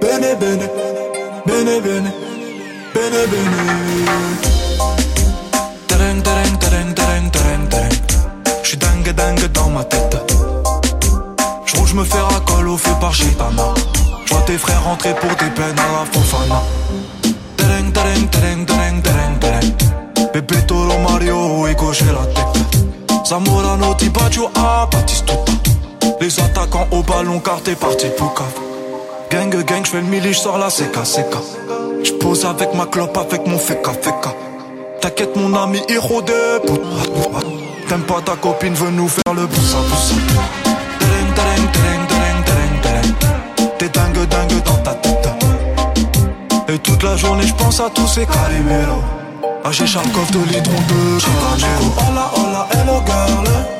Bene bene, bene bene, Tes frères pour des peines à la Fofana. Tereng tereng tereng tereng tereng tereng. Pepe Toro Mario et gauche la tête. Zamorano, Tibaggio, ah, Batistuta. Les attaquants au ballon car t'es parti pour cave. Gang gang, j'fais le mili, j'sors la CK CK. J'pose avec ma clope, avec mon feka feka. T'inquiète mon ami, héros de. T'aimes pas ta copine, veut nous faire le boussa boussa. Toute la journée j'pense à tous ces caliméros. Ah j'ai Charkov de l'hydron de Caramelo. Hola hola hello girl.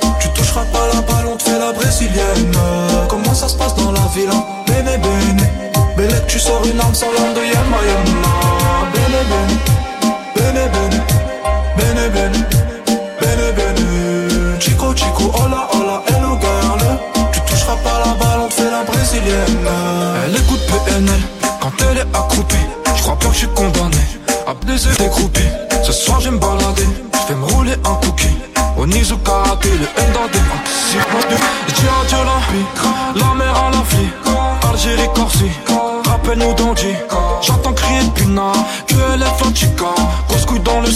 À des groupies. Ce soir je me balader, je vais me rouler un cookie. Au Nizu karaté, le N dans des Je dis adieu la la mer à la fille. Algérie, Corsi, rappelle-nous d'Andy. J'entends crier de Puna, que elle est Flatica. Grosse couille dans le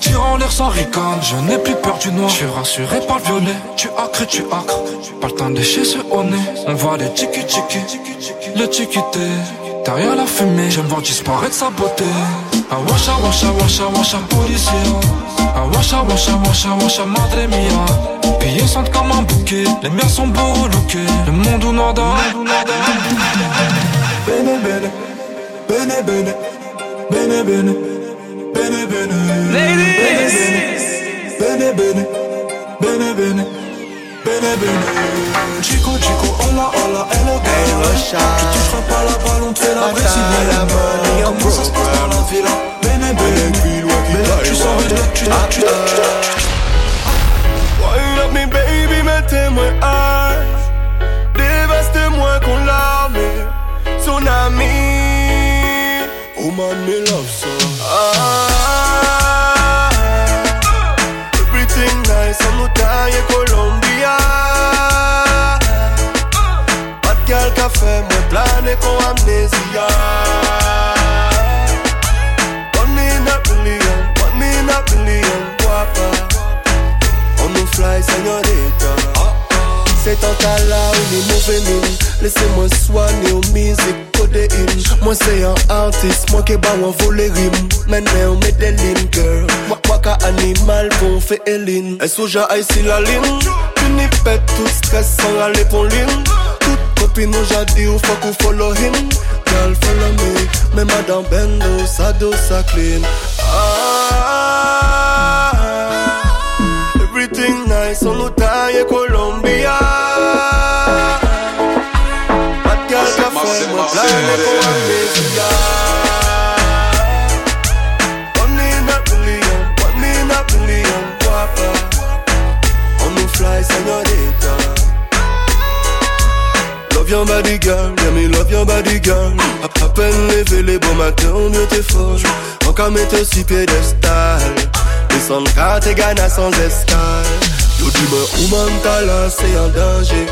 tire en l'air sans ricane. Je n'ai plus peur du noir, je suis rassuré par le violet. Tu acres, tu acres, pas le temps de lécher ce. On voit les tiki tiki, le tiki Derrière la fumée, je me vois disparaître sa beauté. Ah washa washa washa washa policier. Ah washa washa washa washa madre mia. Sentent comme un bouquet, les miens sont beaux relookés. Le monde où nada. Bene bene, bene bene, bene bene, bene bene. Ladies! Bene bene, bene bene, bene bene. Chico chico, hola hola, hello girl. Tu toucheras pas la balle, on te fait la brésilienne. Comment ça se passe dans la ville? Bene bene, tu sors une lettre, tu tu tu tu Wine up me baby, mettez-moi âge Dévaste-moi qu'on l'armée Tsunami Oh man, me love so amnésia One in a billion, one in a billion, guapa On fly, señorita Laissez-moi soigner girl. Animal Et soja ici la ligne Fini pète tout stress sans aller pour ligne Toute copine nous j'ai ou faut qu'on follow him Girl follow me. Mais madame Bendo ça dos ça clean. Ah, Everything nice, on taille Colombia. Pas de gal qu'a fait, moi your body girl, yeah me love your body girl. À, peine levé les beaux matins, mieux t'es fort Encore mettre sur piédestal Descendre car t'es gagné sans escale. Yo dis-moi où man t'as là, c'est en danger?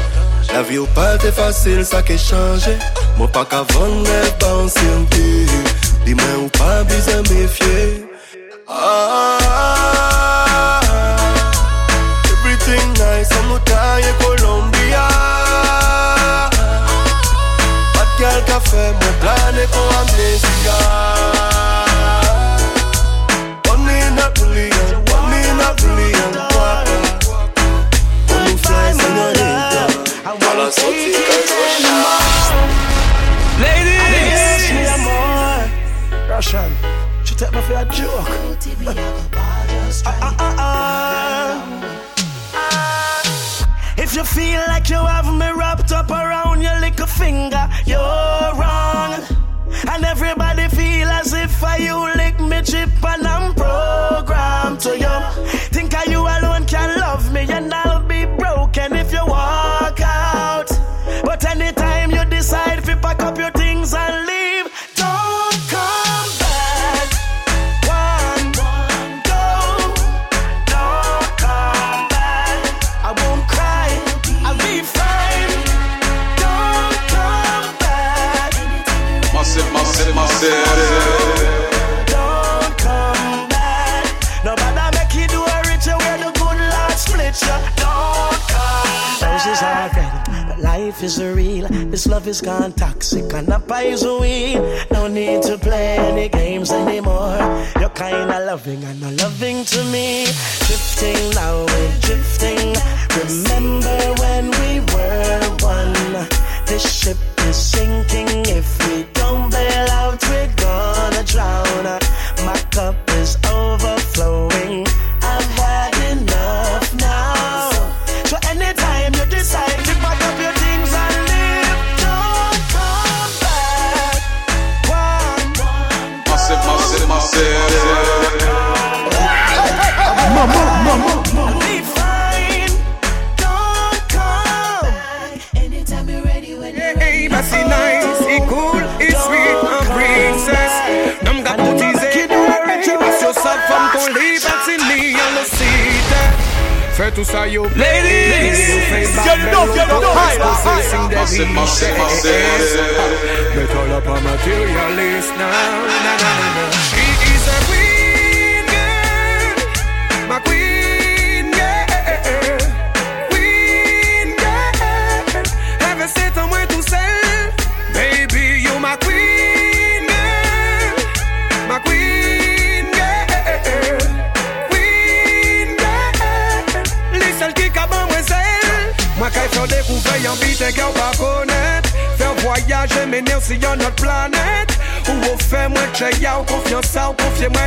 La vie ou pas t'es facile, ça qui changé. Moi pas qu'à vendre les banques Dis-moi ou pas besoin méfier. Ah, Everything nice, on nous taille Colombia Pas take me for a joke. Ah, ah, ah. If you feel like you have me wrapped up around your little finger. You're wrong. And everybody feel as if I you lick me chip and I'm programmed to you. Think I you alone can love me and I'll be broken if you walk out. But anytime you decide to pack up your things and leave, life is real. This love is gone toxic and the poison. No need to play any games anymore. You're kinda loving and not loving to me. Drifting now, we're drifting. Remember when we were one? This ship is sinking. If we don't bail out, we're gonna drown. You're Hey, bah c'est nice, c'est cool, it's sweet, un princess. Cotisé, parce que sa femme qu'on lit, patini, on le cite. Fais tout ça, yo, Ladies, you know, you know, Massive, massive, massive. Met all up a materialist now. Na, na, na, na. She is notre planète. Ou au fait, moi, que y'a ou confiance, ça, ou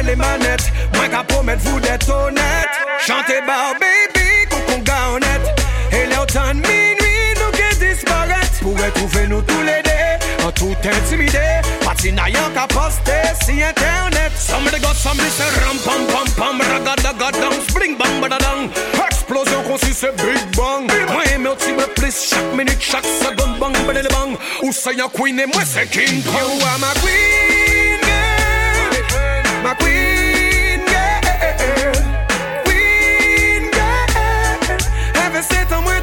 les manettes. Moi, qu'à promettre vous d'être honnête. Chantez bas, baby, coucou, gars honnête. Et l'automne, minuit, nous qui disparaître. Pourrait trouver nous tous les deux, en tout intimidé. Patinaillant qu'à poster si internet. Somebody got somebody say ram pam pam pam spring bang badadang. Explosion conçue c'est big bang. Moi aimé aussi me plus chaque minute, chaque seconde bang badele bang. Ou ça y'a queen et moi c'est King Kong. You are ah, my queen girl, my queen girl, queen girl. Ever sit en moi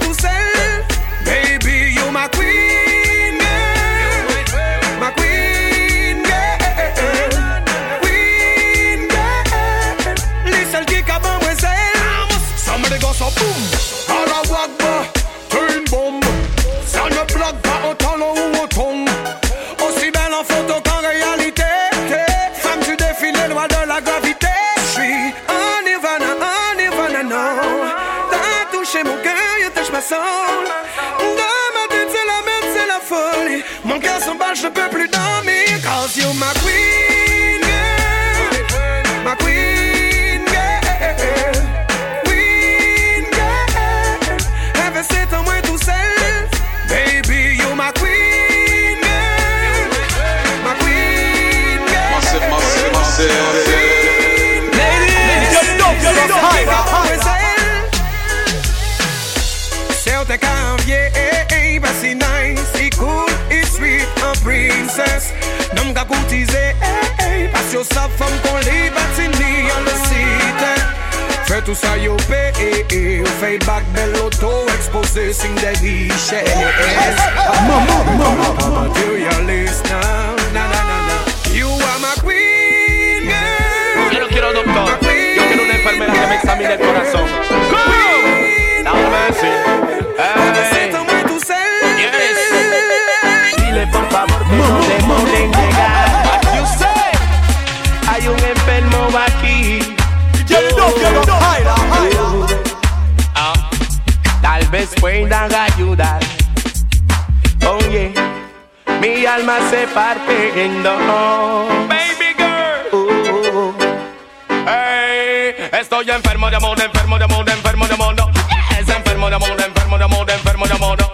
c'est nice, c'est cool, it's sweet, un princess. Nom gars courtisé, parce que sa femme qu'on les batini, on le cite. Fais tout ça, yo, paye, eh, eh, fait back de l'auto, exposé, signe des richesses. Materialist now, na na na na. You are my queen. Yo no quiero doctor, en dos. Baby girl. Hey, estoy enfermo de amor, enfermo de amor, enfermo de amor. Es enfermo de amor, enfermo de amor, enfermo de amor,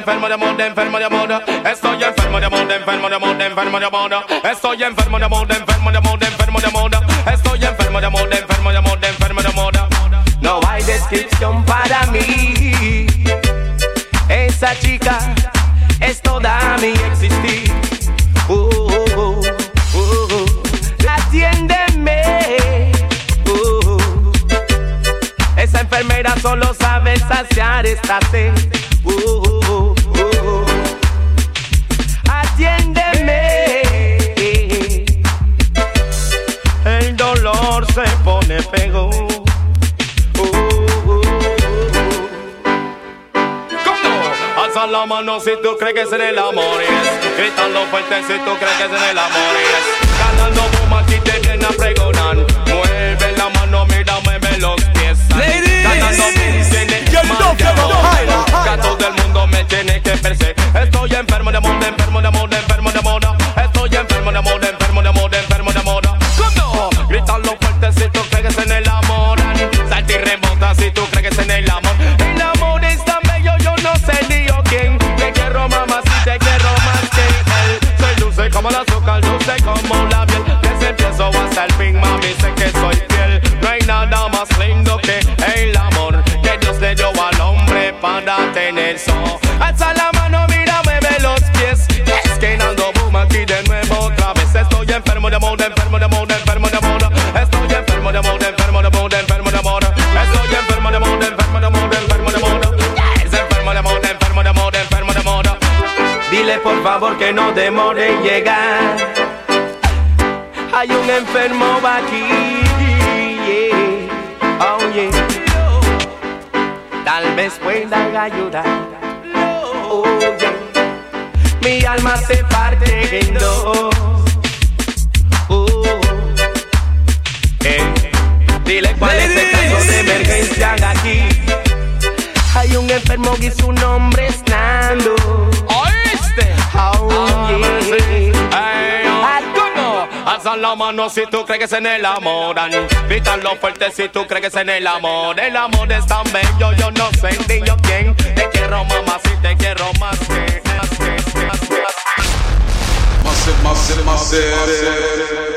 enfermo de amor, enfermo de amor. Estoy enfermo de amor, enfermo de amor, enfermo de amor. Estoy enfermo de amor, enfermo de amor, enfermo de amor. Estoy enfermo de amor, enfermo de amor, enfermo de amor. No hay descripción para mí. Esa chica es toda mi existir. Uh, uh, uh, uh. Uh, esa enfermera solo sabe saciar esta sed. Uh, uh, mano si tú crees que es en el amor, yes. Gritando fuerte si tú crees que es en el amor, yes. Ganando boom aquí te viene a pregonar. Mueve la mano, mira, mueve los pies. Ladies. Ganando boom tiene Yo no, para tener so. Alza la mano, mira, mueve los pies. Es boom aquí de nuevo otra vez. Estoy enfermo de amor, enfermo de amor, enfermo de amor. Estoy enfermo de amor, enfermo de amor, enfermo de amor. Estoy enfermo de amor, enfermo de amor, enfermo de amor. Es enfermo de amor, enfermo de amor, enfermo de amor. Dile por favor que no demore en llegar. Hay un enfermo aquí. yeah. Oh yeah. Tal vez puedan ayudar. Oh, yeah. Mi alma se parte en dos. Oh. Dile cuál es el caso de emergencia aquí. Hay un enfermo y su nombre es La mano si tú crees que se enamoran. Vitan lo fuerte si tú crees que se enamoran. El amor es tan bello, yo no sé ni yo quién. Te quiero mamá si te quiero más que. Más que, más que, más que. Más,